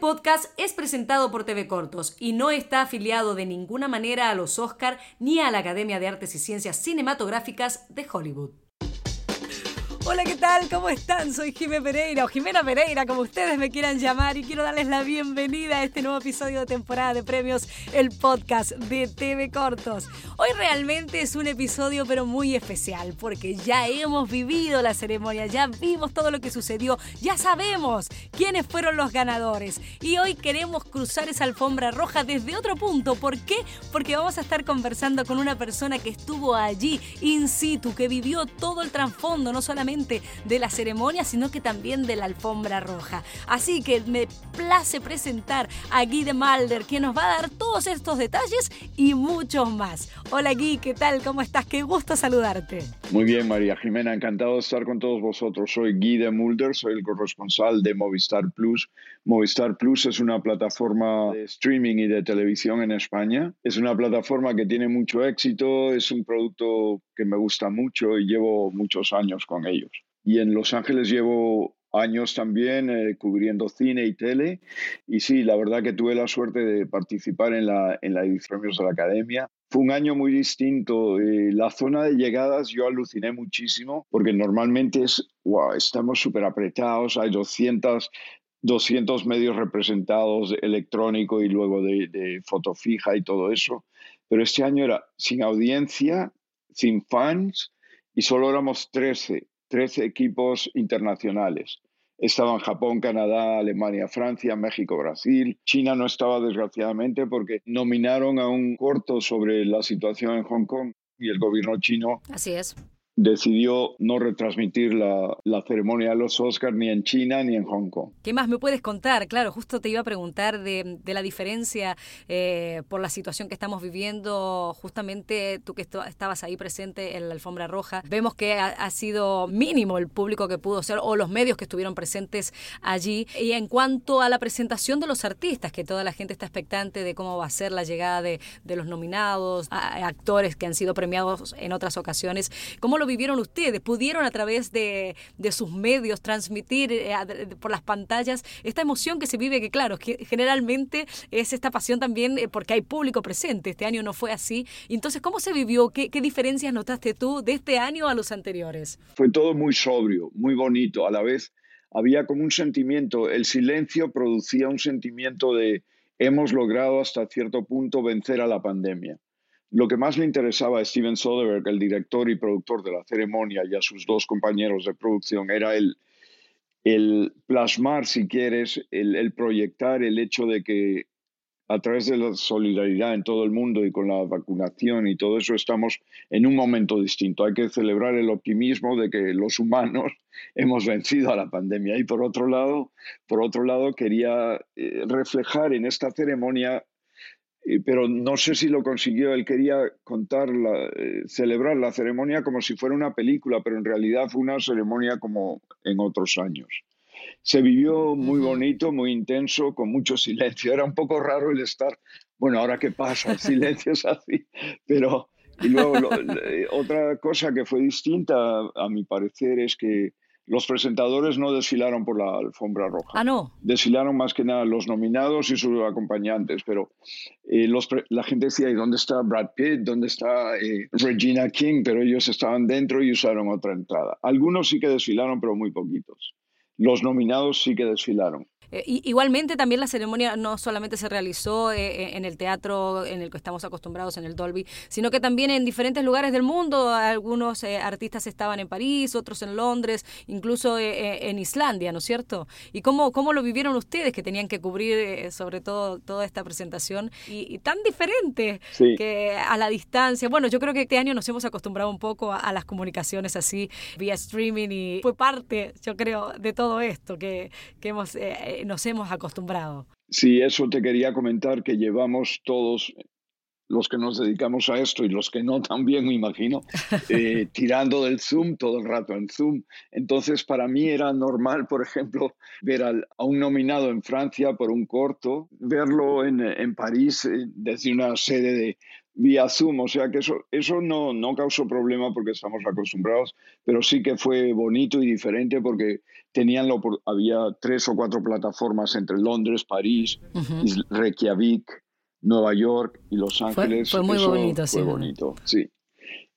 podcast es presentado por TV Cortos y no está afiliado de ninguna manera a los Oscar ni a la Academia de Artes y Ciencias Cinematográficas de Hollywood. Hola, ¿qué tal? ¿Cómo están? Soy Jimé Pereira o Jimena Pereira, como ustedes me quieran llamar, y quiero darles la bienvenida a este nuevo episodio de temporada de premios, el podcast de TV Cortos. Hoy realmente es un episodio pero muy especial porque ya hemos vivido la ceremonia, ya vimos todo lo que sucedió, ya sabemos quiénes fueron los ganadores y hoy queremos cruzar esa alfombra roja desde otro punto. ¿Por qué? Porque vamos a estar conversando con una persona que estuvo allí in situ, que vivió todo el trasfondo, no solamente de la ceremonia, sino que también de la alfombra roja. Así que me place presentar a Guy de Malder, quien nos va a dar todos estos detalles y muchos más. Hola Guy, ¿qué tal? ¿Cómo estás? Qué gusto saludarte. Muy bien, María Jimena, encantado de estar con todos vosotros. Soy Guy de Mulder, soy el corresponsal de Movistar Plus. Movistar Plus es una plataforma de streaming y de televisión en España. Es una plataforma que tiene mucho éxito, es un producto que me gusta mucho y llevo muchos años con ellos. Y en Los Ángeles llevo años también eh, cubriendo cine y tele. Y sí, la verdad que tuve la suerte de participar en la, en la edición de la Academia. Fue un año muy distinto. Eh, la zona de llegadas yo aluciné muchísimo porque normalmente es, wow, estamos súper apretados, hay 200, 200 medios representados electrónico y luego de, de foto fija y todo eso. Pero este año era sin audiencia, sin fans y solo éramos 13, 13 equipos internacionales. Estaban Japón, Canadá, Alemania, Francia, México, Brasil. China no estaba desgraciadamente porque nominaron a un corto sobre la situación en Hong Kong y el gobierno chino Así es decidió no retransmitir la, la, ceremonia de los Oscars ni en China ni en Hong Kong. ¿Qué más me puedes contar? Claro, justo te iba a preguntar de, la diferencia eh, por la situación que estamos viviendo, justamente tú que estabas ahí presente en la alfombra roja, vemos que ha, sido mínimo el público que pudo ser o los medios que estuvieron presentes allí. Y en cuanto a la presentación de los artistas, que toda la gente está expectante de cómo va a ser la llegada de, de los nominados, actores que han sido premiados en otras ocasiones, ¿cómo lo vivieron ustedes? ¿Pudieron a través de, de sus medios transmitir eh, por las pantallas esta emoción que se vive? Que claro, generalmente es esta pasión también eh, porque hay público presente. Este año no fue así. Entonces, ¿cómo se vivió? ¿Qué, ¿Qué diferencias notaste tú de este año a los anteriores? Fue todo muy sobrio, muy bonito. A la vez había como un sentimiento, el silencio producía un sentimiento de hemos logrado hasta cierto punto vencer a la pandemia. Lo que más le interesaba a Steven Soderbergh, el director y productor de la ceremonia, y a sus dos compañeros de producción, era el, el plasmar, si quieres, el, el, proyectar el hecho de que a través de la solidaridad en todo el mundo y con la vacunación y todo eso estamos en un momento distinto. Hay que celebrar el optimismo de que los humanos hemos vencido a la pandemia. Y por otro lado, por otro lado quería eh, reflejar en esta ceremonia pero no sé si lo consiguió. Él quería contar, la, eh, celebrar la ceremonia como si fuera una película, pero en realidad fue una ceremonia como en otros años. Se vivió muy bonito, muy intenso, con mucho silencio. Era un poco raro el estar, bueno, ahora qué pasa, el silencio es así, pero... Y luego lo, otra cosa que fue distinta, a mi parecer, es que los presentadores no desfilaron por la alfombra roja. Ah, no. Desfilaron más que nada los nominados y sus acompañantes, pero eh, los, la gente decía, ¿y dónde está Brad Pitt? ¿Dónde está eh, Regina King? Pero ellos estaban dentro y usaron otra entrada. Algunos sí que desfilaron, pero muy poquitos. Los nominados sí que desfilaron. Eh, igualmente también la ceremonia no solamente se realizó eh, eh, en el teatro en el que estamos acostumbrados, en el Dolby, sino que también en diferentes lugares del mundo. Algunos eh, artistas estaban en París, otros en Londres, incluso en Islandia, ¿no es cierto? ¿Y cómo, cómo lo vivieron ustedes que tenían que cubrir sobre todo toda esta presentación y, y tan diferente sí. que a la distancia? Bueno, yo creo que este año nos hemos acostumbrado un poco a, a las comunicaciones así vía streaming y fue parte, yo creo, de todo esto que, que hemos nos hemos acostumbrado. Sí, eso te quería comentar, que llevamos todos, los que nos dedicamos a esto y los que no también, me imagino, eh, tirando del Zoom todo el rato en Zoom. Entonces, para mí era normal, por ejemplo, ver al, a un nominado en Francia por un corto, verlo en, en París eh, desde una sede de, vía Zoom, o sea que eso, eso no, no causó problema porque estamos acostumbrados, pero sí que fue bonito y diferente porque tenían lo, había tres o cuatro plataformas entre Londres, París, Reykjavik, Nueva York y Los Ángeles. Fue, muy bonito, fue bonito, sí.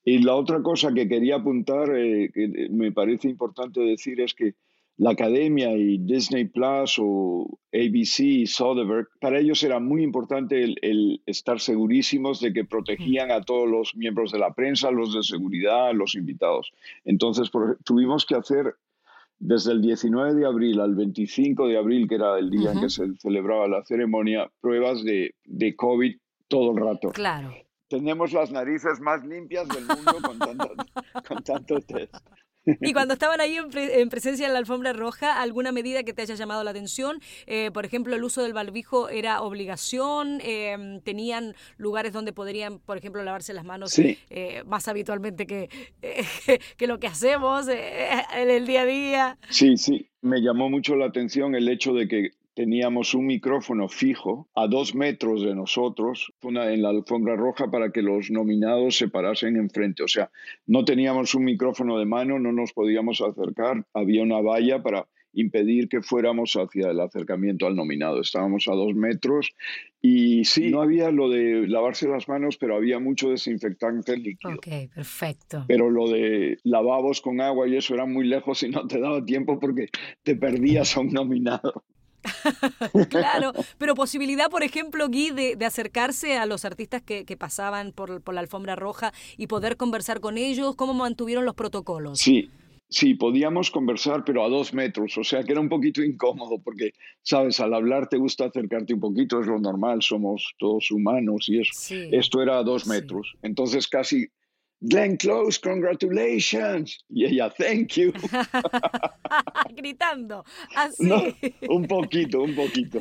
Y la otra cosa que quería apuntar, eh, que me parece importante decir, es que la Academia y Disney Plus o ABC y Soderbergh, para ellos era muy importante el, estar segurísimos de que protegían a todos los miembros de la prensa, los de seguridad, los invitados. Entonces tuvimos que hacer desde el 19 de abril al 25 de abril, que era el día en que se celebraba la ceremonia, pruebas de, de COVID todo el rato. Claro tenemos las narices más limpias del mundo con tanto, con tanto test. Y cuando estaban ahí en, presencia de la alfombra roja, ¿alguna medida que te haya llamado la atención? Eh, por ejemplo, el uso del barbijo era obligación, em, tenían lugares donde podrían, por ejemplo, lavarse las manos eh, más habitualmente que, que lo que hacemos eh, en el día a día. Sí, sí, me llamó mucho la atención el hecho de que teníamos un micrófono fijo a dos metros de nosotros una, en la alfombra roja para que los nominados se parasen enfrente. O sea, no teníamos un micrófono de mano, no nos podíamos acercar, había una valla para impedir que fuéramos hacia el acercamiento al nominado. Estábamos a dos metros y sí, no había lo de lavarse las manos, pero había mucho desinfectante líquido. Ok, perfecto. Pero lo de lavabos con agua y eso era muy lejos y no te daba tiempo porque te perdías a un nominado. claro, pero posibilidad, por ejemplo, Guy, de, acercarse a los artistas que, pasaban por, la alfombra roja y poder conversar con ellos, ¿cómo mantuvieron los protocolos? Sí, sí, podíamos conversar, pero a dos metros, o sea que era un poquito incómodo, porque, sabes, al hablar te gusta acercarte un poquito, es lo normal, somos todos humanos y eso. Esto era a dos metros, entonces casi Glenn Close, congratulations. Y ella, thank you. Gritando, así. un poquito, un poquito.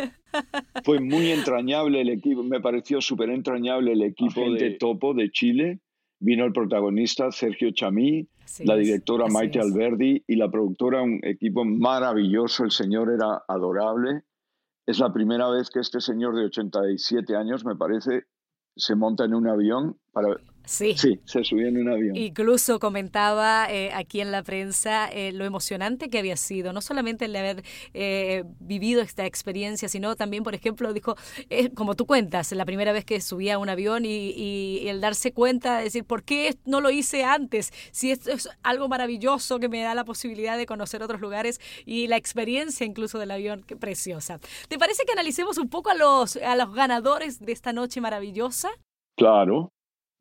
Fue muy entrañable el equipo, me pareció súper entrañable el equipo de Topo de Chile. Vino el protagonista Sergio Chamí, la directora Maite Alberdi y la productora, un equipo maravilloso. El señor era adorable. Es la primera vez que este señor de 87 años, me parece, se monta en un avión para Sí. Sí, se subió en un avión. Incluso comentaba eh, aquí en la prensa eh, lo emocionante que había sido, no solamente el de haber eh, vivido esta experiencia, sino también, por ejemplo, dijo, como tú cuentas, la primera vez que subía a un avión y, el darse cuenta, de decir, ¿por qué no lo hice antes? Si esto es algo maravilloso que me da la posibilidad de conocer otros lugares y la experiencia incluso del avión, qué preciosa. ¿Te parece que analicemos un poco a los, a los ganadores de esta noche maravillosa? Claro,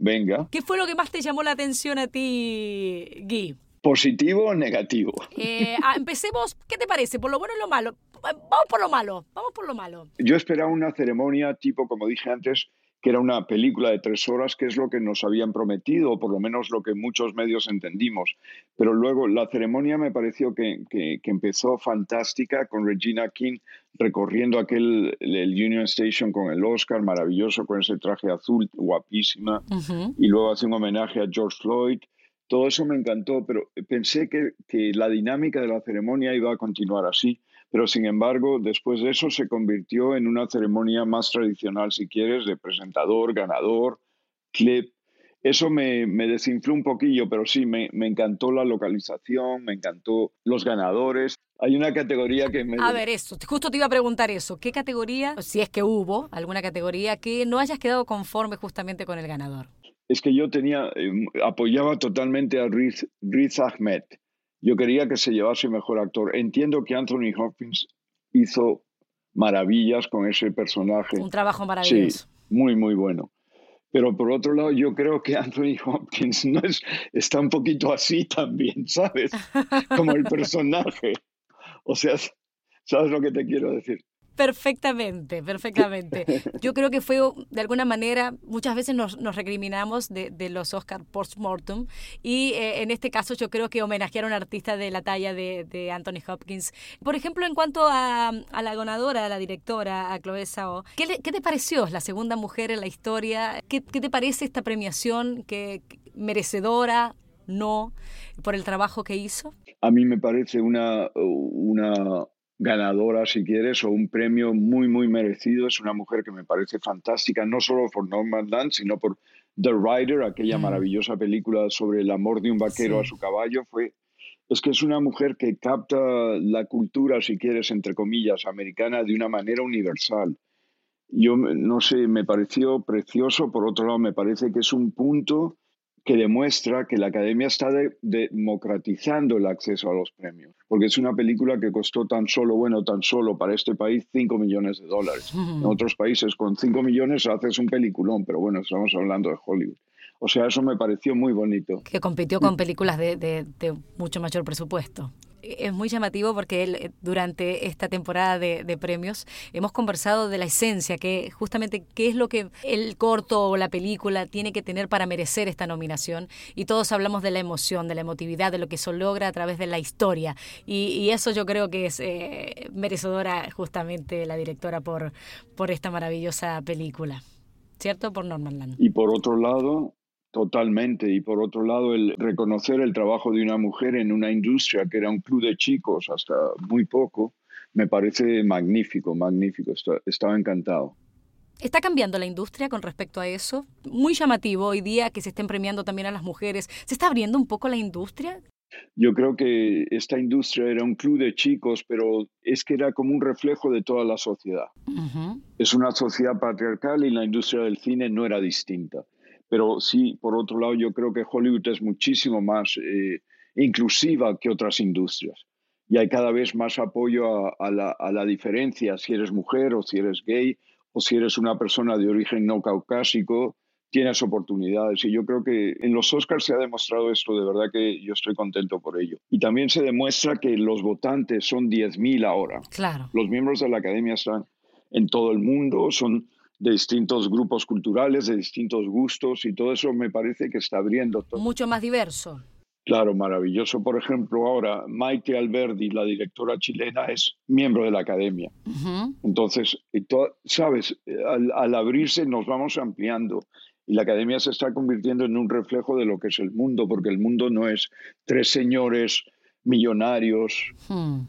Venga. ¿Qué fue lo que más te llamó la atención a ti, Guy? ¿Positivo o negativo? Eh, ah, empecemos, ¿qué te parece? ¿Por lo bueno o lo malo? Vamos por lo malo, vamos por lo malo. Yo esperaba una ceremonia tipo, como dije antes, que era una película de tres horas, que es lo que nos habían prometido, o por lo menos lo que muchos medios entendimos. Pero luego la ceremonia me pareció que, que, empezó fantástica con Regina King recorriendo aquel el Union Station con el Oscar, maravilloso, con ese traje azul, guapísima, y luego hace un homenaje a George Floyd. Todo eso me encantó, pero pensé que, que la dinámica de la ceremonia iba a continuar así pero sin embargo, después de eso se convirtió en una ceremonia más tradicional, si quieres, de presentador, ganador, clip. Eso me, me desinfló un poquillo, pero sí, me, me, encantó la localización, me encantó los ganadores. Hay una categoría que me... A ver, eso, justo te iba a preguntar eso. ¿Qué categoría, si es que hubo alguna categoría, que no hayas quedado conforme justamente con el ganador? Es que yo tenía, eh, apoyaba totalmente a Riz, Riz Ahmed yo quería que se llevase mejor actor. Entiendo que Anthony Hopkins hizo maravillas con ese personaje. Un trabajo maravilloso. Sí, muy, muy bueno. Pero por otro lado, yo creo que Anthony Hopkins no es, está un poquito así también, ¿sabes? Como el personaje. O sea, ¿sabes lo que te quiero decir? Perfectamente, perfectamente. Yo creo que fue, de alguna manera, muchas veces nos, recriminamos de, los Oscar post-mortem y eh, en este caso yo creo que homenajearon a un artista de la talla de, Anthony Hopkins. Por ejemplo, en cuanto a, la ganadora, a la directora, a Chloe Zhao, ¿qué, te pareció la segunda mujer en la historia? ¿Qué, te parece esta premiación que merecedora, no, por el trabajo que hizo? A mí me parece una, una ganadora, si quieres, o un premio muy, muy merecido. Es una mujer que me parece fantástica, no solo por Norman Land, sino por The Rider, aquella mm. maravillosa película sobre el amor de un vaquero a su caballo. Fue es que es una mujer que capta la cultura, si quieres, entre comillas, americana de una manera universal. Yo no sé, me pareció precioso, por otro lado me parece que es un punto que demuestra que la academia está democratizando el acceso a los premios, porque es una película que costó tan solo, bueno, tan solo para este país 5 millones de dólares. En otros países con 5 millones haces un peliculón, pero bueno, estamos hablando de Hollywood. O sea, eso me pareció muy bonito. Que compitió con películas de, de mucho mayor presupuesto es muy llamativo porque eh, durante esta temporada de, premios hemos conversado de la esencia, que justamente qué es lo que el corto o la película tiene que tener para merecer esta nominación. Y todos hablamos de la emoción, de la emotividad, de lo que se logra a través de la historia. Y, eso yo creo que es eh, merecedora justamente la directora por, por esta maravillosa película. ¿Cierto? Por Norman Land. Y por otro lado, Totalmente. Y por otro lado, el reconocer el trabajo de una mujer en una industria que era un club de chicos hasta muy poco, me parece magnífico, magnífico. Estaba encantado. ¿Está cambiando la industria con respecto a eso? Muy llamativo hoy día que se estén premiando también a las mujeres. ¿Se está abriendo un poco la industria? Yo creo que esta industria era un club de chicos, pero es que era como un reflejo de toda la sociedad. Es una sociedad patriarcal y la industria del cine no era distinta. Pero sí, por otro lado, yo creo que Hollywood es muchísimo más eh, inclusiva que otras industrias. Y hay cada vez más apoyo a, la, a, la, diferencia, si eres mujer o si eres gay o si eres una persona de origen no caucásico, tienes oportunidades. Y yo creo que en los Oscars se ha demostrado esto, de verdad que yo estoy contento por ello. Y también se demuestra que los votantes son 10.000 ahora. Claro. Los miembros de la academia están en todo el mundo, son de distintos grupos culturales, de distintos gustos y todo eso me parece que está abriendo todo. Mucho más diverso. Claro, maravilloso. Por ejemplo, ahora Maite Alberdi, la directora chilena, es miembro de la academia. Entonces, sabes, al, al, abrirse nos vamos ampliando y la academia se está convirtiendo en un reflejo de lo que es el mundo, porque el mundo no es tres señores millonarios. Hmm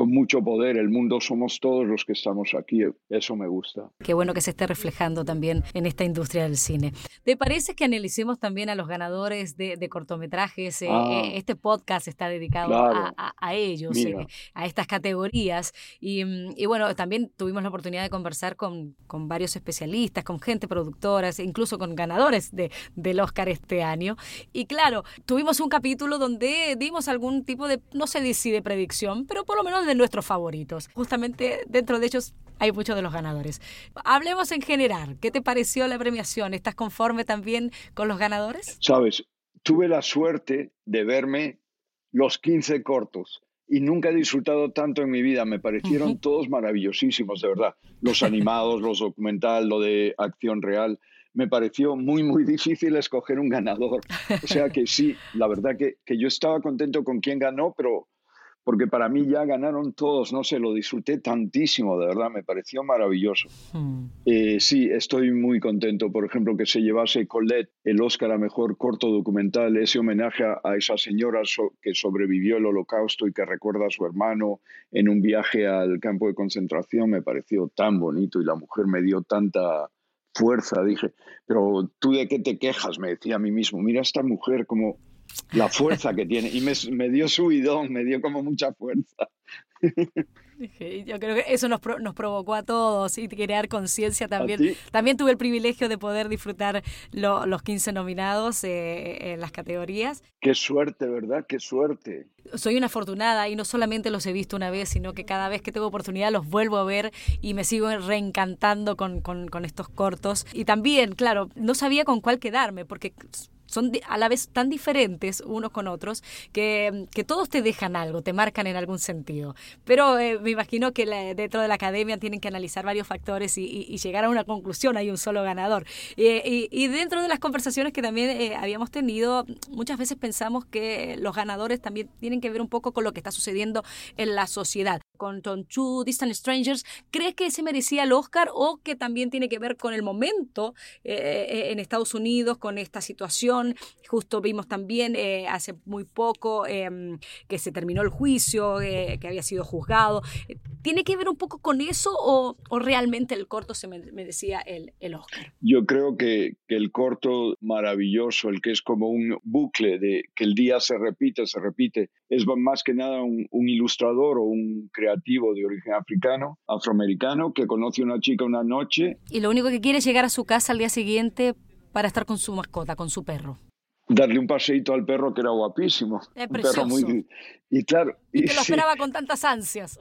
con mucho poder. El mundo somos todos los que estamos aquí. Eso me gusta. Qué bueno que se esté reflejando también en esta industria del cine. ¿Te parece que analicemos también a los ganadores de, cortometrajes? Eh, ah. eh, este podcast está dedicado a, ellos, eh, a estas categorías. Y, bueno, también tuvimos la oportunidad de conversar con, con varios especialistas, con gente productora, incluso con ganadores de, del Oscar este año. Y claro, tuvimos un capítulo donde dimos algún tipo de, no sé si de predicción, pero por lo menos de nuestros favoritos. Justamente dentro de ellos hay muchos de los ganadores. Hablemos en general. ¿Qué te pareció la premiación? ¿Estás conforme también con los ganadores? Sabes, tuve la suerte de verme los 15 cortos y nunca he disfrutado tanto en mi vida. Me parecieron todos maravillosísimos, de verdad. Los animados, los documentales, lo de acción real. Me pareció muy, muy difícil escoger un ganador. O sea que sí, la verdad que, que yo estaba contento con quien ganó, pero porque para mí ya ganaron todos, no sé, lo disfruté tantísimo, de verdad, me pareció maravilloso. Hmm. Eh, sí, estoy muy contento, por ejemplo, que se llevase Colette el Oscar a Mejor Corto Documental, ese homenaje a esa señora que sobrevivió el holocausto y que recuerda a su hermano en un viaje al campo de concentración, me pareció tan bonito y la mujer me dio tanta fuerza, dije, pero tú de qué te quejas, me decía a mí mismo, mira esta mujer como la fuerza que tiene. Y me, me dio subidón, me dio como mucha fuerza. Yo creo que eso nos, nos provocó a todos y crear conciencia también. También tuve el privilegio de poder disfrutar los 15 nominados eh, en las categorías. Qué suerte, ¿verdad? Qué suerte. Soy una afortunada y no solamente los he visto una vez, sino que cada vez que tengo oportunidad los vuelvo a ver y me sigo reencantando con, con, con estos cortos. Y también, claro, no sabía con cuál quedarme porque son a la vez tan diferentes unos con otros que, que, todos te dejan algo, te marcan en algún sentido. Pero eh, me imagino que dentro de la academia tienen que analizar varios factores y, llegar a una conclusión, hay un solo ganador. Y, dentro de las conversaciones que también eh, habíamos tenido, muchas veces pensamos que los ganadores también tienen que ver un poco con lo que está sucediendo en la sociedad. Con Tom Chu, Distant Strangers. ¿Crees que ese merecía el Oscar o que también tiene que ver con el momento eh, en Estados Unidos, con esta situación? Justo vimos también hace muy poco em, que se terminó el juicio, que había sido juzgado. ¿Tiene que ver un poco con eso o, realmente el corto se merecía el, el Oscar? Yo creo que, que el corto maravilloso, el que es como un bucle de que el día se repite, se repite, es más que nada un, ilustrador o un creativo de origen africano, afroamericano, que conoce a una chica una noche. Y lo único que quiere es llegar a su casa al día siguiente para estar con su mascota, con su perro darle un paseíto al perro que era guapísimo. Es precioso. muy... Y claro... Y, que lo esperaba con tantas ansias.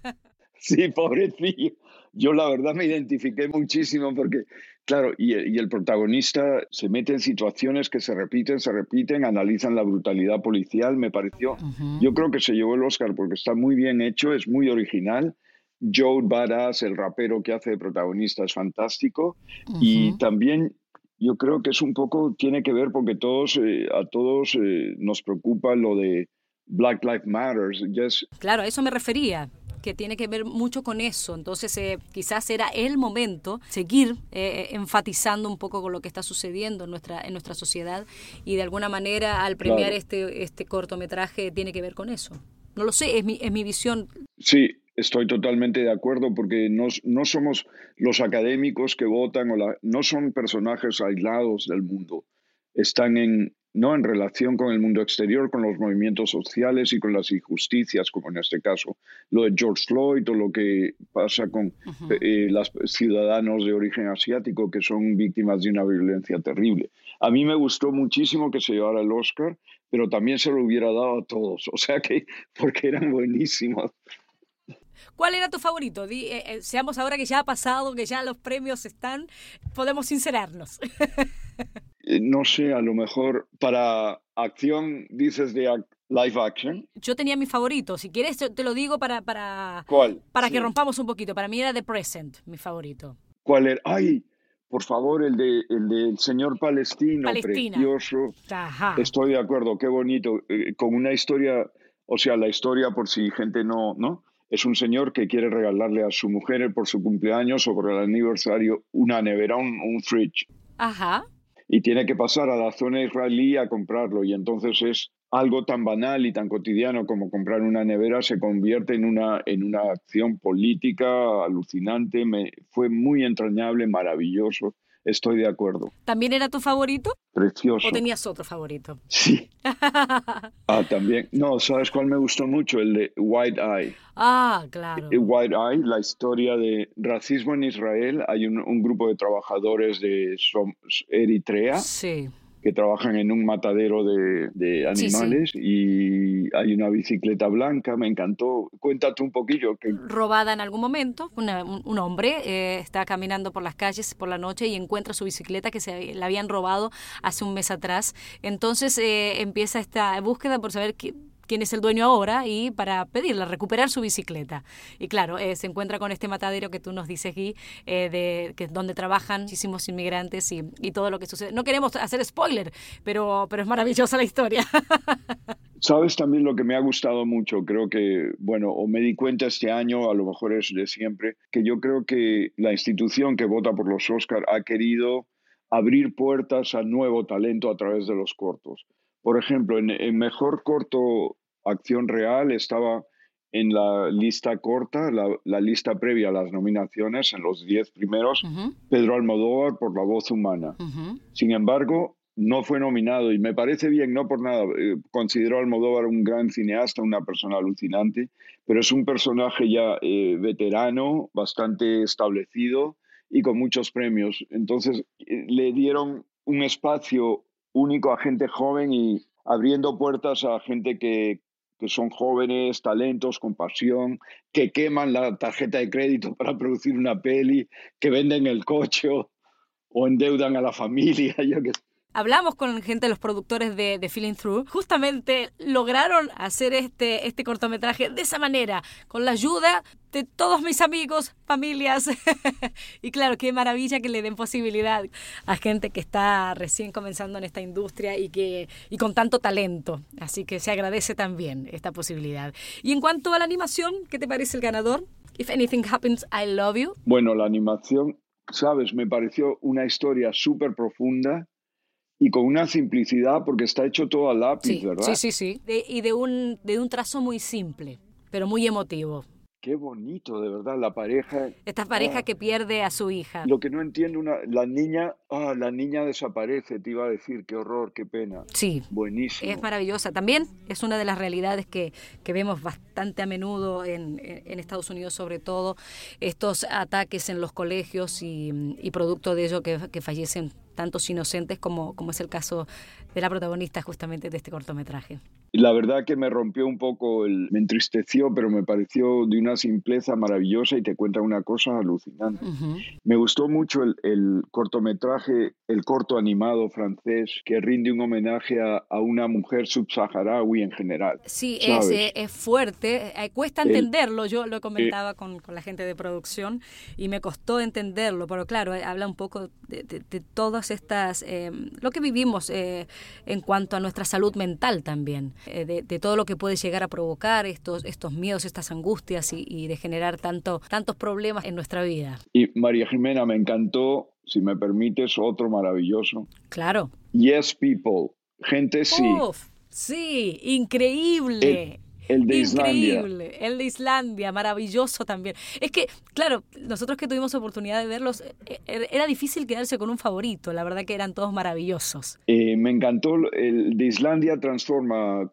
sí, pobrecillo. Yo la verdad me identifiqué muchísimo porque Claro, y, el protagonista se mete en situaciones que se repiten, se repiten, analizan la brutalidad policial, me pareció. Yo creo que se llevó el Oscar porque está muy bien hecho, es muy original. Joe Badass, el rapero que hace de protagonista, es fantástico. Y también yo creo que es un poco, tiene que ver porque todos, eh, a todos eh, nos preocupa lo de Black Lives Matter. Claro, a eso me refería que tiene que ver mucho con eso. Entonces, eh, quizás era el momento seguir eh, enfatizando un poco con lo que está sucediendo en nuestra, en nuestra sociedad y de alguna manera al premiar este, este cortometraje tiene que ver con eso. No lo sé, es mi, es mi visión. Sí, Estoy totalmente de acuerdo porque no, no somos los académicos que votan o la, no son personajes aislados del mundo. Están en, no en relación con el mundo exterior, con los movimientos sociales y con las injusticias, como en este caso lo de George Floyd o lo que pasa con eh, los ciudadanos de origen asiático que son víctimas de una violencia terrible. A mí me gustó muchísimo que se llevara el Oscar, pero también se lo hubiera dado a todos, o sea que porque eran buenísimos. ¿Cuál era tu favorito? Eh, eh, seamos ahora que ya ha pasado, que ya los premios están, podemos sincerarnos. Eh, no sé, a lo mejor para acción dices de live action. Yo tenía mi favorito. Si quieres, te lo digo para. para ¿Cuál? Para que rompamos un poquito. Para mí era The Present, mi favorito. ¿Cuál era? ¡Ay! Por favor, el, de, el del señor palestino, precioso. Ajá. Estoy de acuerdo, qué bonito. Eh, con una historia, o sea, la historia, por si gente no, ¿no? Es un señor que quiere regalarle a su mujer por su cumpleaños o por el aniversario una nevera, un, un fridge. Ajá y tiene que pasar a la zona israelí a comprarlo. Y entonces es algo tan banal y tan cotidiano como comprar una nevera se convierte en una, en una acción política alucinante, me, fue muy entrañable, maravilloso Estoy de acuerdo. ¿También era tu favorito? Precioso. ¿O tenías otro favorito? Sí. ah, también. No, ¿sabes cuál me gustó mucho? El de White Eye. Ah, claro. White Eye, la historia de racismo en Israel. Hay un, un grupo de trabajadores de Eritrea. Sí que trabajan en un matadero de, animales y hay una bicicleta blanca, me encantó. Cuéntate un poquillo. Que... Robada en algún momento, un, hombre eh, está caminando por las calles por la noche y encuentra su bicicleta que se la habían robado hace un mes atrás. Entonces eh, empieza esta búsqueda por saber qué quién es el dueño ahora y para pedirle, recuperar su bicicleta. Y claro, eh, se encuentra con este matadero que tú nos dices, Gui, eh, de, que, donde trabajan muchísimos inmigrantes y, y, todo lo que sucede. No queremos hacer spoiler, pero, pero es maravillosa la historia. Sabes también lo que me ha gustado mucho, creo que, bueno, o me di cuenta este año, a lo mejor es de siempre, que yo creo que la institución que vota por los Oscar ha querido abrir puertas a nuevo talento a través de los cortos. Por ejemplo, en el mejor corto Acción Real estaba en la lista corta, la, lista previa a las nominaciones, en los diez primeros, Pedro Almodóvar por La Voz Humana. Sin embargo, no fue nominado y me parece bien, no por nada. Eh, considero a Almodóvar un gran cineasta, una persona alucinante, pero es un personaje ya eh, veterano, bastante establecido y con muchos premios. Entonces, eh, le dieron un espacio único a gente joven y abriendo puertas a gente que, que son jóvenes, talentos, con pasión, que queman la tarjeta de crédito para producir una peli, que venden el coche o, endeudan a la familia. Yo que... hablamos con gente de los productores de, de, Feeling Through, justamente lograron hacer este, este cortometraje de esa manera, con la ayuda de todos mis amigos, familias. y claro, qué maravilla que le den posibilidad a gente que está recién comenzando en esta industria y, que, y con tanto talento. Así que se agradece también esta posibilidad. Y en cuanto a la animación, ¿qué te parece el ganador? If Anything Happens, I Love You. Bueno, la animación, sabes, me pareció una historia súper profunda y con una simplicidad porque está hecho todo a lápiz, ¿verdad? Sí, sí, sí. y de un, de un trazo muy simple, pero muy emotivo. Qué bonito, de verdad, la pareja. Esta pareja ah. que pierde a su hija. Lo que no entiendo, una, la niña, ah, la niña desaparece, te iba a decir, qué horror, qué pena. Sí. Buenísimo. Es maravillosa. También es una de las realidades que, que vemos bastante a menudo en, en, Estados Unidos, sobre todo, estos ataques en los colegios y, y producto de ello que, que fallecen tantos inocentes como, como es el caso de la protagonista justamente de este cortometraje. La verdad que me rompió un poco, el, me entristeció, pero me pareció de una simpleza maravillosa y te cuenta una cosa alucinante. Me gustó mucho el, el, cortometraje, el corto animado francés, que rinde un homenaje a, a una mujer subsaharaui en general. Sí, es, eh, es, fuerte, eh, cuesta entenderlo, yo lo comentaba eh, con, con, la gente de producción y me costó entenderlo, pero claro, habla un poco de, de, de todas estas, eh, lo que vivimos eh, en cuanto a nuestra salud mental también, eh, de, todo lo que puede llegar a provocar estos, estos miedos, estas angustias y, de generar tanto, tantos problemas en nuestra vida. Y María Jimena, me encantó, si me permites, otro maravilloso. Claro. Yes, people. Gente sí. sí, increíble. El de Increíble. El de Islandia, maravilloso también. Es que, claro, nosotros que tuvimos oportunidad de verlos, eh, eh, era difícil quedarse con un favorito. La verdad que eran todos maravillosos. Eh, me encantó. El de Islandia transforma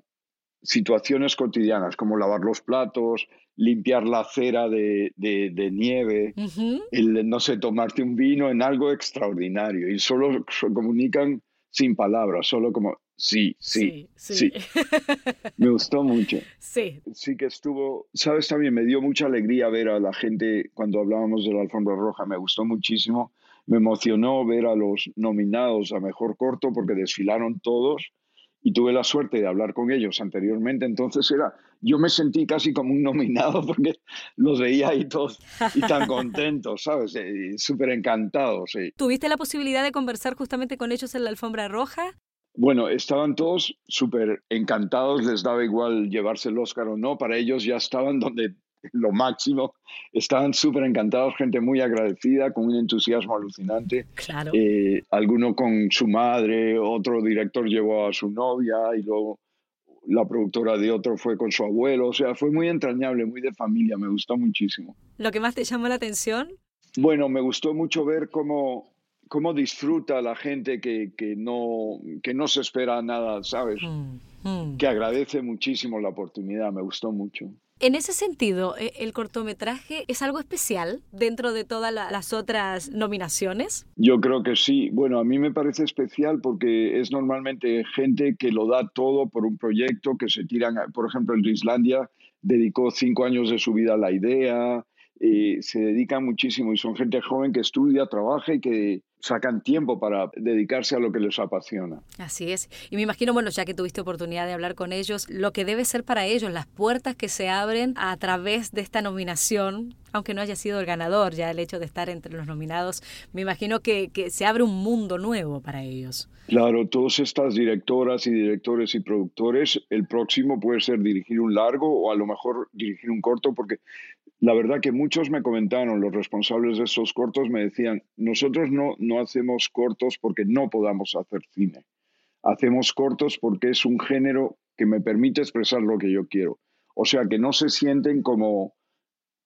situaciones cotidianas como lavar los platos, limpiar la acera de, de, nieve, el, no sé, tomarte un vino en algo extraordinario. Y solo comunican sin palabras, solo como Sí, sí, sí. me gustó mucho. Sí. Sí que estuvo, sabes, también me dio mucha alegría ver a la gente cuando hablábamos de la alfombra roja, me gustó muchísimo. Me emocionó ver a los nominados a Mejor Corto porque desfilaron todos y tuve la suerte de hablar con ellos anteriormente, entonces era, yo me sentí casi como un nominado porque los veía ahí todos y tan contentos, ¿sabes? Súper encantados. Sí. ¿Tuviste la posibilidad de conversar justamente con ellos en la alfombra roja? Bueno, estaban todos súper encantados, les daba igual llevarse el Oscar o no, para ellos ya estaban donde lo máximo, estaban súper encantados, gente muy agradecida, con un entusiasmo alucinante. Claro. Eh, alguno con su madre, otro director llevó a su novia y luego la productora de otro fue con su abuelo, o sea, fue muy entrañable, muy de familia, me gustó muchísimo. ¿Lo que más te llamó la atención? Bueno, me gustó mucho ver cómo cómo disfruta la gente que, que, no, que no se espera nada, ¿sabes? Mm, mm. Que agradece muchísimo la oportunidad, me gustó mucho. En ese sentido, ¿e, ¿el cortometraje es algo especial dentro de todas las otras nominaciones? Yo creo que sí. Bueno, a mí me parece especial porque es normalmente gente que lo da todo por un proyecto, que se tiran, por ejemplo, el de Islandia dedicó cinco años de su vida a la idea, eh, se dedican muchísimo y son gente joven que estudia, trabaja y que sacan tiempo para dedicarse a lo que les apasiona. Así es. Y me imagino, bueno, ya que tuviste oportunidad de hablar con ellos, lo que debe ser para ellos, las puertas que se abren a través de esta nominación, aunque no haya sido el ganador, ya el hecho de estar entre los nominados, me imagino que, que se abre un mundo nuevo para ellos. Claro, todas estas directoras y directores y productores, el próximo puede ser dirigir un largo o a lo mejor dirigir un corto, porque la verdad que muchos me comentaron, los responsables de esos cortos me decían, nosotros no, no hacemos cortos porque no podamos hacer cine. Hacemos cortos porque es un género que me permite expresar lo que yo quiero. O sea, que no se sienten como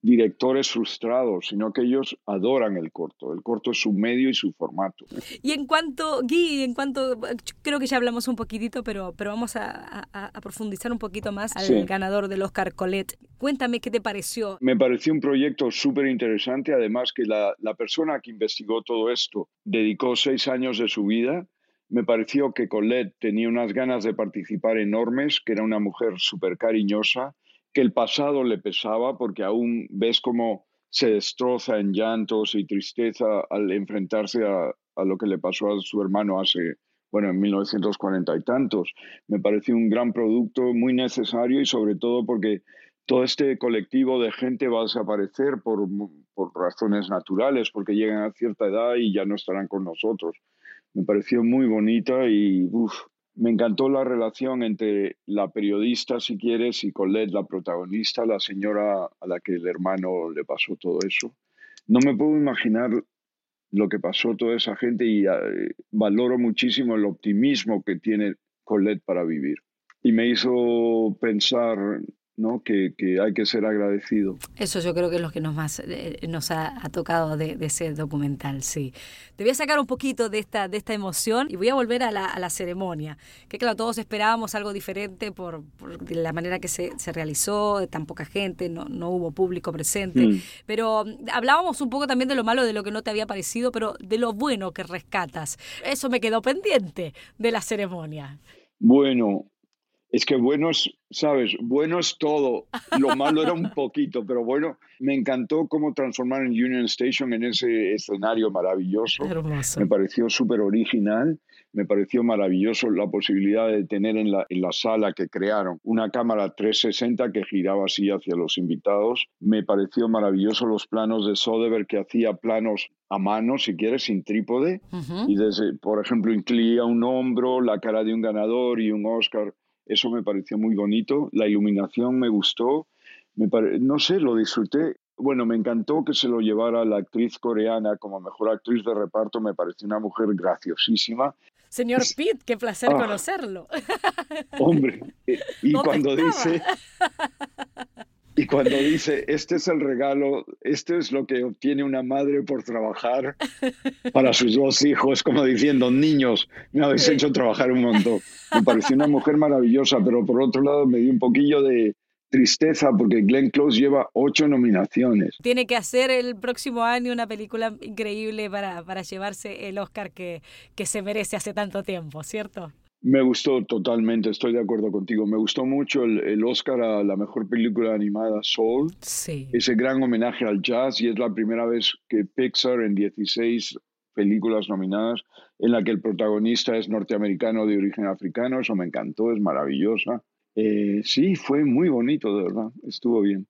directores frustrados, sino que ellos adoran el corto. El corto es su medio y su formato. Y en cuanto, Gui, en cuanto, creo que ya hablamos un poquitito, pero, pero vamos a, profundizar un poquito más al ganador del Oscar Colette. Cuéntame qué te pareció. Me pareció un proyecto súper interesante, además que la, la persona que investigó todo esto dedicó seis años de su vida me pareció que Colette tenía unas ganas de participar enormes, que era una mujer súper cariñosa que el pasado le pesaba porque aún ves cómo se destroza en llantos y tristeza al enfrentarse a, lo que le pasó a su hermano hace bueno, en 1940 y tantos. Me pareció un gran producto, muy necesario y sobre todo porque todo este colectivo de gente va a desaparecer por, por razones naturales, porque llegan a cierta edad y ya no estarán con nosotros. Me pareció muy bonita y me encantó la relación entre la periodista, si quieres, y Colette, la protagonista, la señora a la que el hermano le pasó todo eso. No me puedo imaginar lo que pasó toda esa gente y eh, valoro muchísimo el optimismo que tiene Colette para vivir. Y me hizo pensar ¿no? Que, hay que ser agradecido. Eso yo creo que es lo que nos más eh, nos ha, tocado de, ese documental, sí. Te voy a sacar un poquito de esta, de esta emoción y voy a volver a la, a la ceremonia, que claro, todos esperábamos algo diferente por, la manera que se, se, realizó, tan poca gente, no, no hubo público presente, mm. pero mm, hablábamos un poco también de lo malo, de lo que no te había parecido, pero de lo bueno que rescatas. Eso me quedó pendiente de la ceremonia. Bueno, es que bueno es, sabes, bueno es todo. Lo malo era un poquito, pero bueno, me encantó cómo transformaron Union Station en ese escenario maravilloso. Me pareció súper original. Me pareció maravilloso la posibilidad de tener en la, en la sala que crearon una cámara 360 que giraba así hacia los invitados. Me pareció maravilloso los planos de Soderbergh que hacía planos a mano, si quieres, sin trípode. Y desde, por ejemplo, incluía un hombro, la cara de un ganador y un Oscar eso me pareció muy bonito. La iluminación me gustó. Me No sé, lo disfruté. Bueno, me encantó que se lo llevara la actriz coreana como mejor actriz de reparto. Me pareció una mujer graciosísima. Señor Pitt, qué placer ah. conocerlo. Hombre, eh, y cuando dice, y cuando dice, este es el regalo, este es lo que obtiene una madre por trabajar para sus dos hijos, como diciendo, niños, me habéis hecho trabajar un montón. Me pareció una mujer maravillosa, pero por otro lado me dio un poquillo de tristeza porque Glenn Close lleva ocho nominaciones. Tiene que hacer el próximo año una película increíble para, para llevarse el Oscar que, que se merece hace tanto tiempo, ¿cierto? Me gustó totalmente, estoy de acuerdo contigo. Me gustó mucho el, Oscar a la mejor película animada Soul. Sí. Ese gran homenaje al jazz y es la primera vez que Pixar en 16 películas nominadas en la que el protagonista es norteamericano de origen africano. Eso me encantó, es maravillosa. Eh, sí, fue muy bonito, de verdad. Estuvo bien.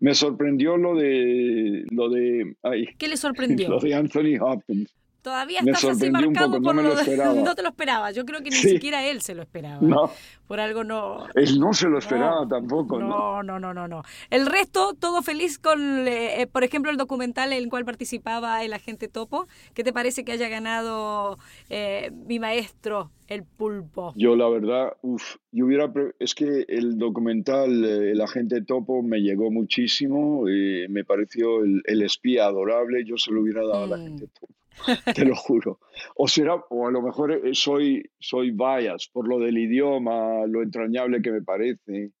Me sorprendió lo de lo de ¿Qué le sorprendió? Lo de Anthony Hopkins. Todavía estás así marcado por no, lo no te lo esperaba. Yo creo que ni siquiera él se lo esperaba. No. Por algo no. Él no se lo esperaba tampoco. No, no, no, no, no. El resto, todo feliz con, eh, por ejemplo, el documental en el cual participaba el agente Topo. ¿Qué te parece que haya ganado eh, mi maestro, el pulpo? Yo, la verdad, uff, yo hubiera. Es que el documental, eh, el agente Topo, me llegó muchísimo. me pareció el, espía adorable. Yo se lo hubiera dado al agente mm. Topo. te lo juro. O será, o a lo mejor eh, soy, soy bias por lo del idioma, lo entrañable que me parece,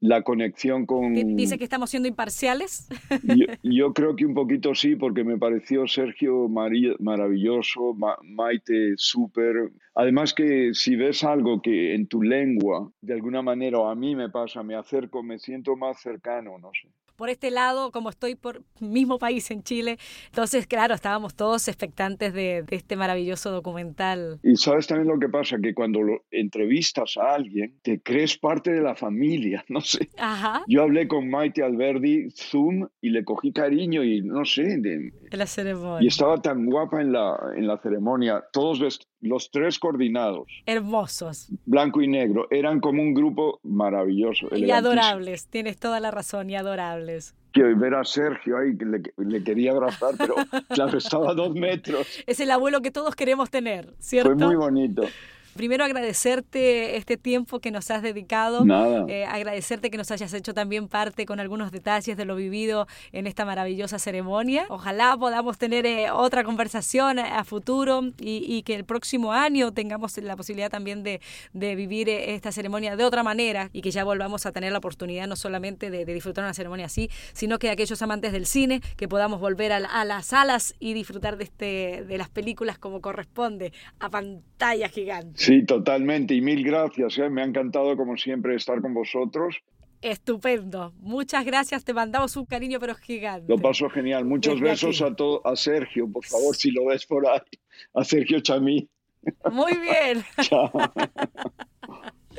la conexión con... ¿Dice que estamos siendo imparciales? Yo, creo que un poquito sí, porque me pareció Sergio maravilloso, Maite súper. Además que si ves algo que en tu lengua, de alguna manera, a mí me pasa, me acerco, me siento más cercano, no sé por este lado, como estoy por mismo país en Chile. Entonces, claro, estábamos todos expectantes de, este maravilloso documental. Y sabes también lo que pasa, que cuando lo entrevistas a alguien, te crees parte de la familia, no sé. Ajá. Yo hablé con Maite Alberdi, Zoom, y le cogí cariño y no sé. De, la ceremonia. Y estaba tan guapa en la, en la ceremonia, todos los tres coordinados. Hermosos. Blanco y negro. Eran como un grupo maravilloso. Y adorables, tienes toda la razón, y adorables. Que ver a Sergio ahí, que le, quería abrazar, pero claro, estaba a dos metros. Es el abuelo que todos queremos tener, ¿cierto? Fue muy bonito. Primero agradecerte este tiempo que nos has dedicado, Nada. Eh, agradecerte que nos hayas hecho también parte con algunos detalles de lo vivido en esta maravillosa ceremonia. Ojalá podamos tener eh, otra conversación a futuro y, que el próximo año tengamos la posibilidad también de, vivir eh, esta ceremonia de otra manera y que ya volvamos a tener la oportunidad no solamente de, disfrutar una ceremonia así, sino que aquellos amantes del cine que podamos volver a, las salas y disfrutar de, este, de las películas como corresponde, a pantalla gigante. Sí, totalmente. Y mil gracias. ¿eh? Me ha encantado, como siempre, estar con vosotros. Estupendo. Muchas gracias. Te mandamos un cariño, pero gigante. Lo paso genial. Muchos besos a, todo, a Sergio, por favor, si lo ves por ahí. A Sergio Chamí. Muy bien.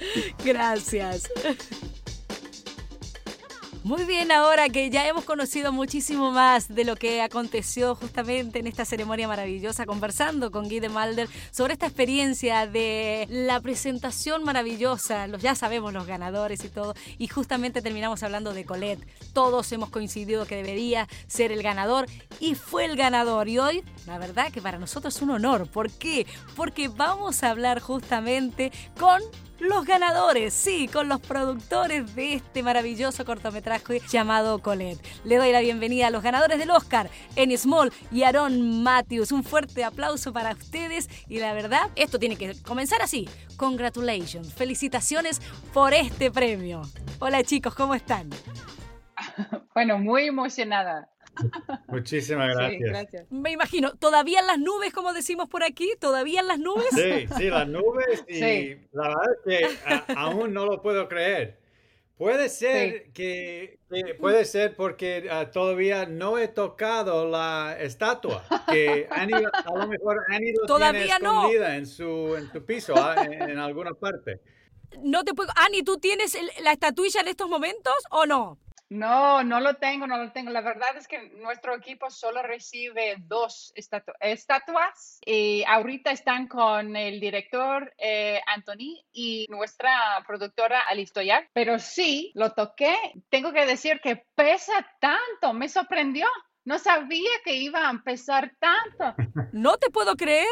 Gracias. Muy bien, ahora que ya hemos conocido muchísimo más de lo que aconteció justamente en esta ceremonia maravillosa, conversando con Guy de Malder sobre esta experiencia de la presentación maravillosa, los, ya sabemos los ganadores y todo, y justamente terminamos hablando de Colette. Todos hemos coincidido que debería ser el ganador y fue el ganador. Y hoy, la verdad que para nosotros es un honor. ¿Por qué? Porque vamos a hablar justamente con los ganadores, sí, con los productores de este maravilloso cortometraje llamado Colette. Le doy la bienvenida a los ganadores del Oscar, Enny Small y Aaron Matthews. Un fuerte aplauso para ustedes y la verdad, esto tiene que comenzar así. Congratulations, felicitaciones por este premio. Hola chicos, ¿cómo están? Bueno, muy emocionada. Muchísimas gracias. Me imagino, todavía en las nubes, como decimos por aquí, todavía en las nubes. Sí, sí, las nubes y la verdad es que aún no lo puedo creer. Puede ser que, puede ser porque ah, todavía no he tocado la estatua que a lo mejor Annie todavía tiene escondida en su en su piso ah, en, alguna parte. No te puedo. Ani, ¿tú tienes la estatuilla en estos momentos o no? No, no lo tengo, no lo tengo. La verdad es que nuestro equipo solo recibe dos estatuas y ahorita están con el director eh, Anthony y nuestra productora Alice Toyar. Pero sí, lo toqué. Tengo que decir que pesa tanto, me sorprendió. No sabía que iba a pesar tanto. No te puedo creer.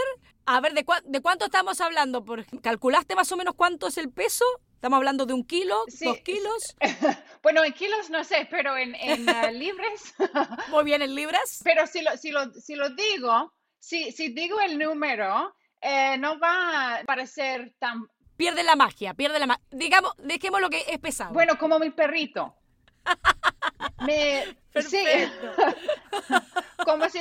A ver, ¿de, ¿de cuánto estamos hablando? ¿Calculaste más o menos cuánto es el peso? ¿Estamos hablando de un kilo, dos kilos? bueno, en kilos no sé, pero en, ah, libras. Muy bien, en libras. Pero si lo, si lo, si lo digo, si, si digo el número, eh, no va a parecer tan... Pierde la magia, pierde la magia. Digamos, dejemos lo que es pesado. Bueno, como mi perrito. Me, sí, como, si,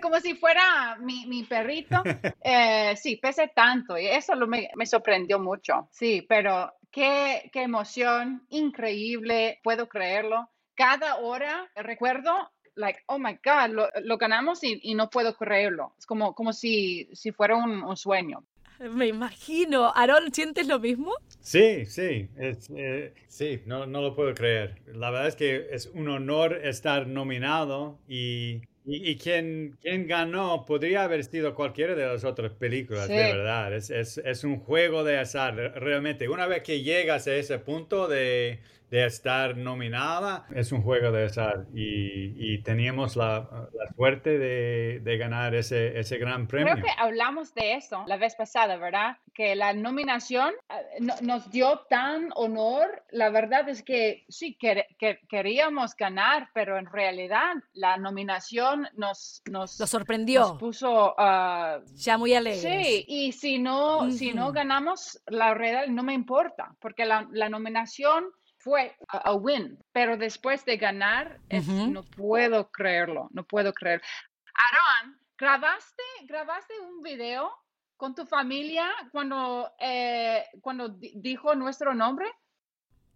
como, si fuera mi, mi perrito. Eh, sí, pese tanto y eso me, me, sorprendió mucho. Sí, pero qué, qué emoción, increíble, puedo creerlo. Cada hora recuerdo like, oh my God, lo, lo ganamos y, y, no puedo creerlo. Es como, como si, si fuera un, un sueño. Me imagino. Aaron, ¿sientes lo mismo? Sí, sí, eh, sí, no, no lo puedo creer. La verdad es que es un honor estar nominado y y, quien, quien, ganó podría haber sido cualquiera de las otras películas, de verdad. Es, es, es, un juego de azar, realmente. Una vez que llegas a ese punto de, de estar nominada, es un juego de azar. Y, y teníamos la, la suerte de, de, ganar ese, ese gran premio. Creo que hablamos de eso la vez pasada, ¿verdad? Que la nominación eh, nos dio tan honor. La verdad es que sí, que, queríamos ganar, pero en realidad la nominación nos, nos, Lo sorprendió. Nos puso uh, ya muy alegre. Sí, y si no, si no ganamos la realidad, no me importa, porque la, la nominación fue a, win, pero después de ganar, no puedo creerlo, no puedo creer. Aaron, ¿grabaste, grabaste un video con tu familia cuando, eh, cuando dijo nuestro nombre?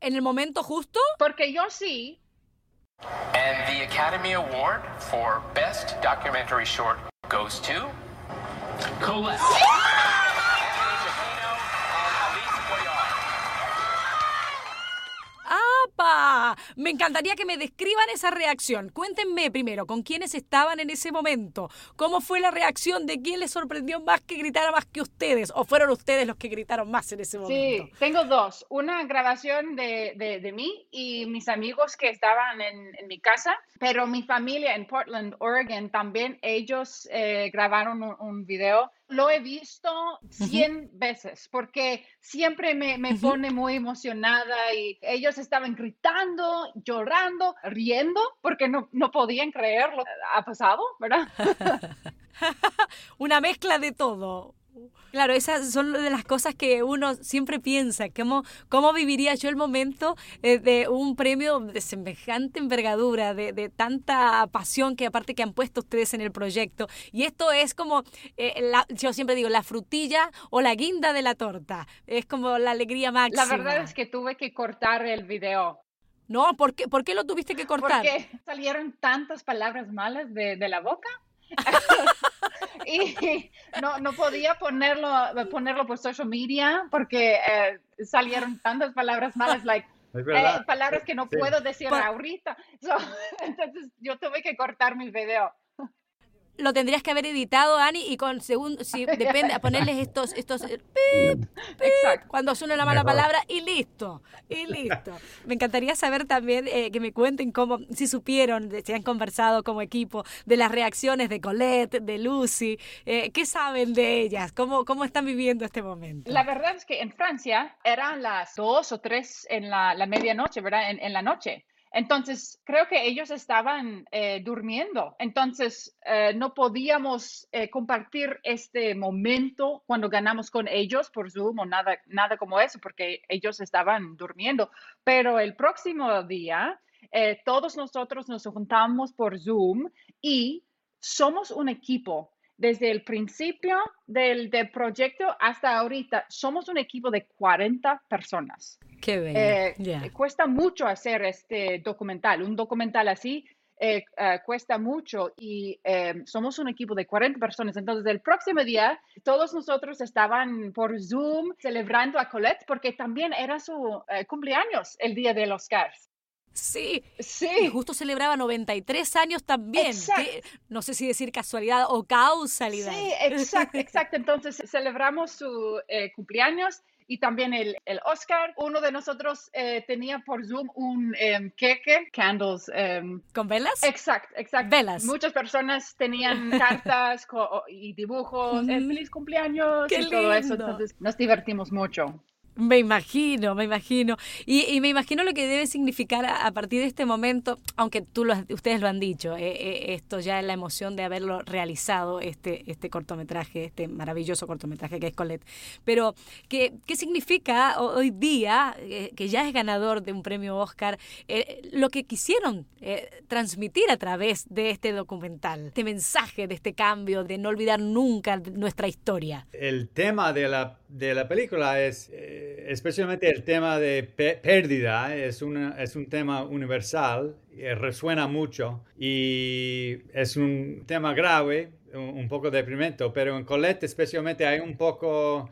¿En el momento justo? Porque yo sí, And the Academy Award for Best Documentary Short goes to Colette. Me encantaría que me describan esa reacción. Cuéntenme primero con quiénes estaban en ese momento. ¿Cómo fue la reacción de quién les sorprendió más que gritara más que ustedes? ¿O fueron ustedes los que gritaron más en ese momento? Sí, tengo dos. Una grabación de, de, mí y mis amigos que estaban en, en, mi casa, pero mi familia en Portland, Oregon, también ellos eh, grabaron un, un video lo he visto 100 veces porque siempre me, me pone muy emocionada y ellos estaban gritando, llorando, riendo porque no, no podían creer lo que ha pasado, ¿verdad? Una mezcla de todo. Claro, esas son de las cosas que uno siempre piensa, cómo, cómo viviría yo el momento eh, de un premio de semejante envergadura, de, tanta pasión que aparte que han puesto ustedes en el proyecto. Y esto es como, eh, yo siempre digo, la frutilla o la guinda de la torta. Es como la alegría máxima. La verdad es que tuve que cortar el video. No, ¿por qué, ¿por qué lo tuviste que cortar? Porque salieron tantas palabras malas de, de la boca y no, no podía ponerlo, ponerlo por social media porque eh, salieron tantas palabras malas, like, eh, palabras que no puedo decir ahorita. entonces yo tuve que cortar mi video lo tendrías que haber editado, Ani, y con según, si depende, a ponerles estos, estos eh, cuando suena la mala palabra y listo, y listo. Me encantaría saber también eh, que me cuenten cómo, si supieron, si han conversado como equipo, de las reacciones de Colette, de Lucy, eh, ¿qué saben de ellas? ¿Cómo, ¿Cómo están viviendo este momento? La verdad es que en Francia eran las dos o tres en la, medianoche, ¿verdad? en la noche. Entonces, creo que ellos estaban eh, durmiendo. Entonces, eh, no podíamos eh, compartir este momento cuando ganamos con ellos por Zoom o nada, nada como eso, porque ellos estaban durmiendo. Pero el próximo día, todos nosotros nos juntamos por Zoom y somos un equipo desde el principio del, proyecto hasta ahorita, somos un equipo de 40 personas. Qué bien. Eh, cuesta mucho hacer este documental. Un documental así eh, eh, cuesta mucho y somos un equipo de 40 personas. Entonces, el próximo día, todos nosotros estaban por Zoom celebrando a Colette porque también era su cumpleaños el día de los Oscars. Sí, sí. justo celebraba 93 años también. no sé si decir casualidad o causalidad. Sí, exacto, exacto. Entonces celebramos su eh, cumpleaños y también el, el, Oscar. Uno de nosotros eh, tenía por Zoom un um, queque, candles. Em, ¿Con velas? Exacto, exacto. Velas. Muchas personas tenían cartas y dibujos, feliz cumpleaños y todo eso. Entonces nos divertimos mucho. Me imagino, me imagino. Y, me imagino lo que debe significar a, partir de este momento, aunque tú lo, ustedes lo han dicho, eh, eh, esto ya es la emoción de haberlo realizado, este, este cortometraje, este maravilloso cortometraje que es Colette. Pero, ¿qué, qué significa hoy día, eh, que ya es ganador de un premio Oscar, lo que quisieron transmitir a través de este documental, este mensaje de este cambio, de no olvidar nunca nuestra historia? El tema de la, de la película es especialmente el tema de pérdida es, es un tema universal, resuena mucho y es un tema grave, un, poco deprimente, pero en Colette especialmente hay un poco...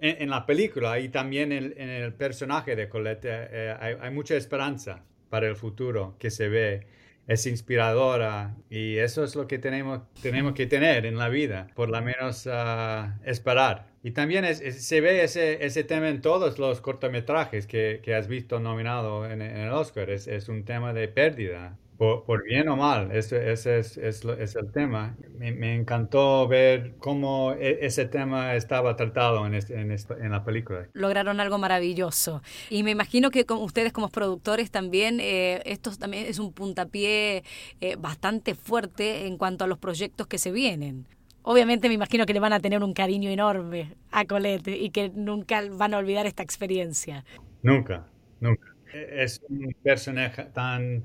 En, la película y también en, el personaje de Colette eh, eh, hay, mucha esperanza para el futuro que se ve es inspiradora y eso es lo que tenemos, tenemos que tener en la vida, por lo menos uh, esperar. Y también se ve ese, ese tema en todos los cortometrajes que, que has visto nominado en, en el Oscar. Es, es, un tema de pérdida, por, bien o mal, ese, es, es, es, el tema. Me, me, encantó ver cómo e, ese tema estaba tratado en, en, en, la película. Lograron algo maravilloso. Y me imagino que con ustedes como productores también, eh, esto también es un puntapié eh, bastante fuerte en cuanto a los proyectos que se vienen. Obviamente me imagino que le van a tener un cariño enorme a Colette y que nunca van a olvidar esta experiencia. Nunca, nunca. Es un personaje tan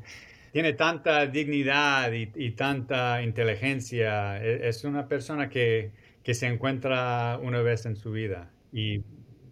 tiene tanta dignidad y, tanta inteligencia. E, es una persona que, que, se encuentra una vez en su vida y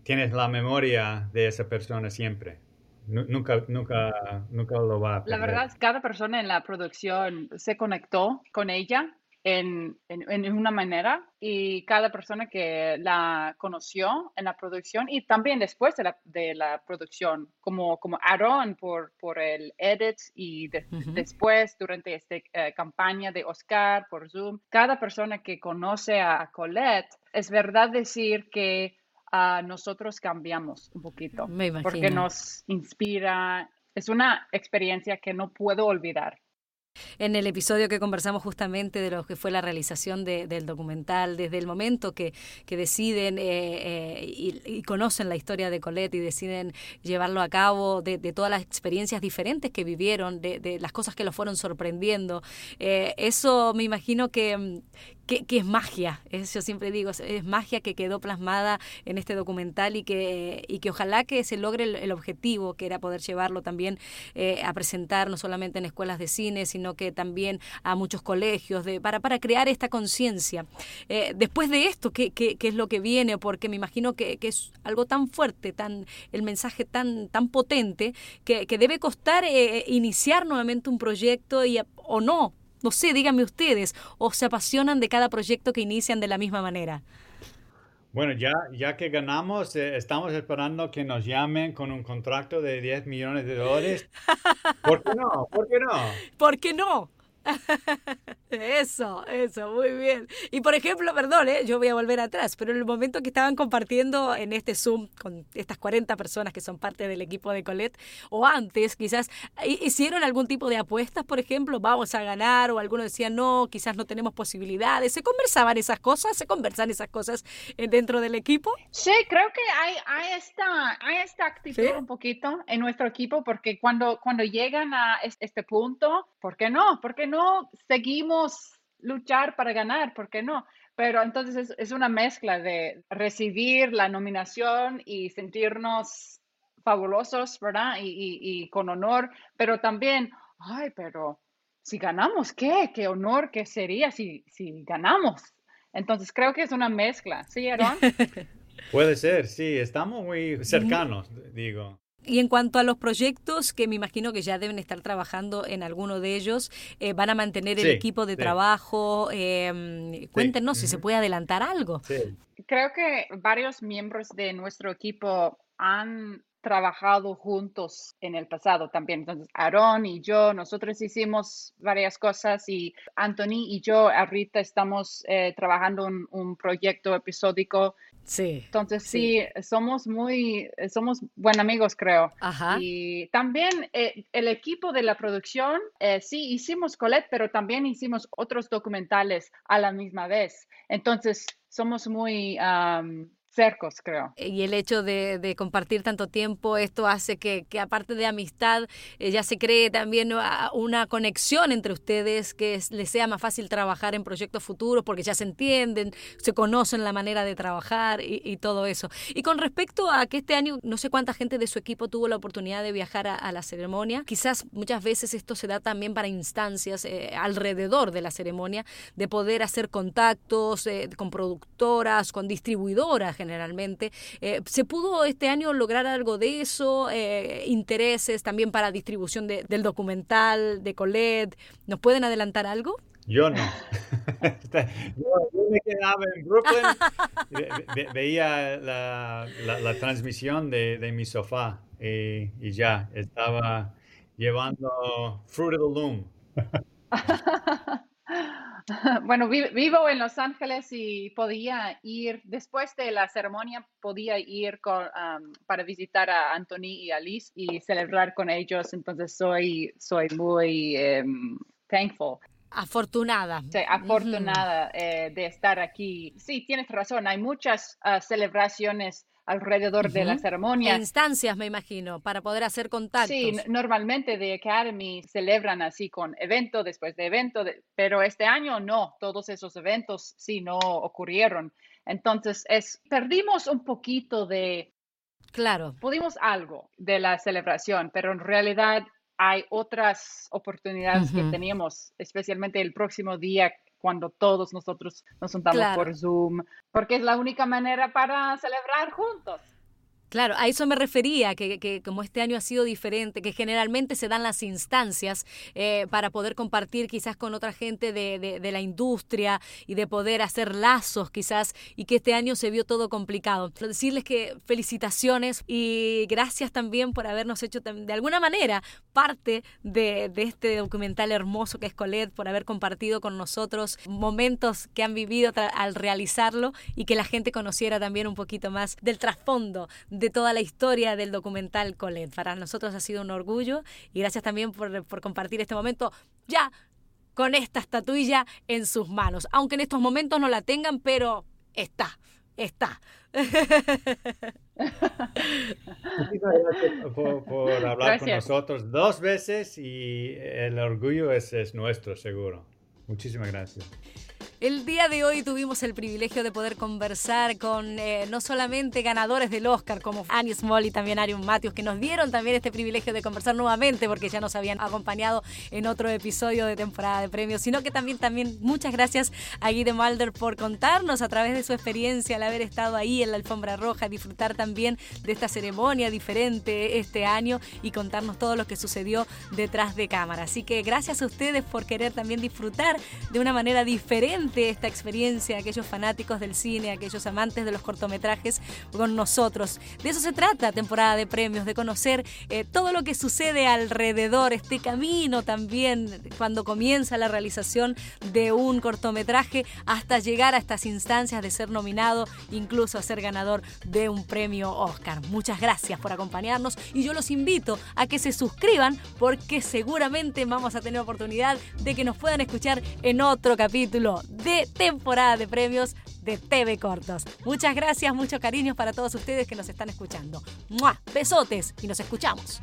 tienes la memoria de esa persona siempre. Nunca, nunca, nunca lo va a perder. La verdad, cada persona en la producción se conectó con ella en, en, una manera y cada persona que la conoció en la producción y también después de la, de la producción, como, como Aaron por, por el edit y después durante esta eh, campaña de Oscar por Zoom, cada persona que conoce a Colette, es verdad decir que a nosotros cambiamos un poquito porque nos inspira. Es una experiencia que no puedo olvidar en el episodio que conversamos justamente de lo que fue la realización del documental, desde el momento que, que deciden eh, eh, y, conocen la historia de Colette y deciden llevarlo a cabo, de, todas las experiencias diferentes que vivieron, de, las cosas que lo fueron sorprendiendo. Eh, eso me imagino que, que, es magia, es, yo siempre digo, es, magia que quedó plasmada en este documental y que, y que ojalá que se logre el, objetivo, que era poder llevarlo también eh, a presentar no solamente en escuelas de cine, sino que también a muchos colegios, de, para, para crear esta conciencia. Eh, después de esto, ¿qué, ¿qué, qué, es lo que viene? Porque me imagino que, que, es algo tan fuerte, tan el mensaje tan, tan potente, que, que debe costar eh, iniciar nuevamente un proyecto y, o no, No sé, díganme ustedes, ¿o se apasionan de cada proyecto que inician de la misma manera? Bueno, ya, ya que ganamos, eh, estamos esperando que nos llamen con un contrato de 10 millones de dólares. ¿Por qué no? ¿Por qué no? ¿Por qué no? Eso, eso, muy bien. Y por ejemplo, perdón, ¿eh? yo voy a volver atrás, pero en el momento que estaban compartiendo en este Zoom con estas 40 personas que son parte del equipo de Colette, o antes quizás, ¿hicieron algún tipo de apuestas, por ejemplo, vamos a ganar, o algunos decían, no, quizás no tenemos posibilidades? ¿Se conversaban esas cosas? ¿Se conversan esas cosas eh, dentro del equipo? Sí, creo que hay, hay, esta, hay esta actitud un poquito en nuestro equipo, porque cuando, cuando llegan a este punto, ¿por qué no? ¿Por qué no seguimos? luchar para ganar, ¿por qué no? Pero entonces es, una mezcla de recibir la nominación y sentirnos fabulosos, ¿verdad? Y, con honor, pero también, ay, pero si ganamos, ¿qué? ¿Qué honor que sería si, si ganamos? Entonces creo que es una mezcla, ¿sí, Aaron? Puede ser, sí, estamos muy cercanos, digo. Y en cuanto a los proyectos, que me imagino que ya deben estar trabajando en alguno de ellos, eh, ¿van a mantener el equipo de trabajo? Eh, cuéntenos si se puede adelantar algo. Creo que varios miembros de nuestro equipo han trabajado juntos en el pasado también. Entonces, Aaron y yo, nosotros hicimos varias cosas y Anthony y yo ahorita estamos eh, trabajando en un proyecto episódico Sí. Entonces sí, somos muy, somos buenos amigos, creo. Ajá. Y también eh, el equipo de la producción, eh, sí, hicimos Colette, pero también hicimos otros documentales a la misma vez. Entonces somos muy cercos, creo. Y el hecho de, compartir tanto tiempo, esto hace que, aparte de amistad, eh, ya se cree también una conexión entre ustedes, que les sea más fácil trabajar en proyectos futuros, porque ya se entienden, se conocen la manera de trabajar y, todo eso. Y con respecto a que este año, no sé cuánta gente de su equipo tuvo la oportunidad de viajar a, la ceremonia, quizás muchas veces esto se da también para instancias eh, alrededor de la ceremonia, de poder hacer contactos eh, con productoras, con distribuidoras, generalmente. Eh, ¿Se pudo este año lograr algo de eso? Eh, ¿Intereses también para distribución del documental de Colette? ¿Nos pueden adelantar algo? Yo no. yo, me quedaba en Brooklyn, veía la, transmisión de, mi sofá y, y, ya, estaba llevando Fruit of the Loom. Bueno, vivo en Los Ángeles y podía ir, después de la ceremonia, podía ir para visitar a Anthony y a Liz y celebrar con ellos. Entonces soy, soy muy um, thankful. Afortunada. Sí, afortunada eh, de estar aquí. Sí, tienes razón, hay muchas ah, celebraciones alrededor de la ceremonia. instancias, me imagino, para poder hacer contactos. Sí, normalmente de Academy celebran así con evento después de evento, pero este año no, todos esos eventos sí no ocurrieron. Entonces, es, perdimos un poquito de... Claro. Pudimos algo de la celebración, pero en realidad hay otras oportunidades que teníamos, especialmente el próximo día cuando todos nosotros nos juntamos por Zoom, porque es la única manera para celebrar juntos. Claro, a eso me refería, que, que, como este año ha sido diferente, que generalmente se dan las instancias eh, para poder compartir quizás con otra gente de, de, la industria y de poder hacer lazos quizás, y que este año se vio todo complicado. Decirles que felicitaciones y gracias también por habernos hecho de alguna manera parte de, de este documental hermoso que es Colette, por haber compartido con nosotros momentos que han vivido al realizarlo y que la gente conociera también un poquito más del trasfondo de toda la historia del documental Colette. Para nosotros ha sido un orgullo y gracias también por, por compartir este momento ya con esta estatuilla en sus manos. Aunque en estos momentos no la tengan, pero está, está. Muchísimas gracias por, hablar con nosotros dos veces y el orgullo es, es nuestro, seguro. Muchísimas gracias. El día de hoy tuvimos el privilegio de poder conversar con eh, no solamente ganadores del Oscar como Annie Small y también Arion Matthews, que nos dieron también este privilegio de conversar nuevamente porque ya nos habían acompañado en otro episodio de temporada de premios, sino que también, también muchas gracias a Guy de Mulder por contarnos a través de su experiencia al haber estado ahí en la alfombra roja, disfrutar también de esta ceremonia diferente este año y contarnos todo lo que sucedió detrás de cámara. Así que gracias a ustedes por querer también disfrutar de una manera diferente esta experiencia, aquellos fanáticos del cine, aquellos amantes de los cortometrajes con nosotros. De eso se trata, temporada de premios, de conocer eh, todo lo que sucede alrededor, este camino también cuando comienza la realización de un cortometraje hasta llegar a estas instancias de ser nominado, incluso a ser ganador de un premio Oscar. Muchas gracias por acompañarnos y yo los invito a que se suscriban porque seguramente vamos a tener oportunidad de que nos puedan escuchar en otro capítulo de temporada de premios de TV Cortos. Muchas gracias, muchos cariños para todos ustedes que nos están escuchando. ¡Mua! Besotes y nos escuchamos.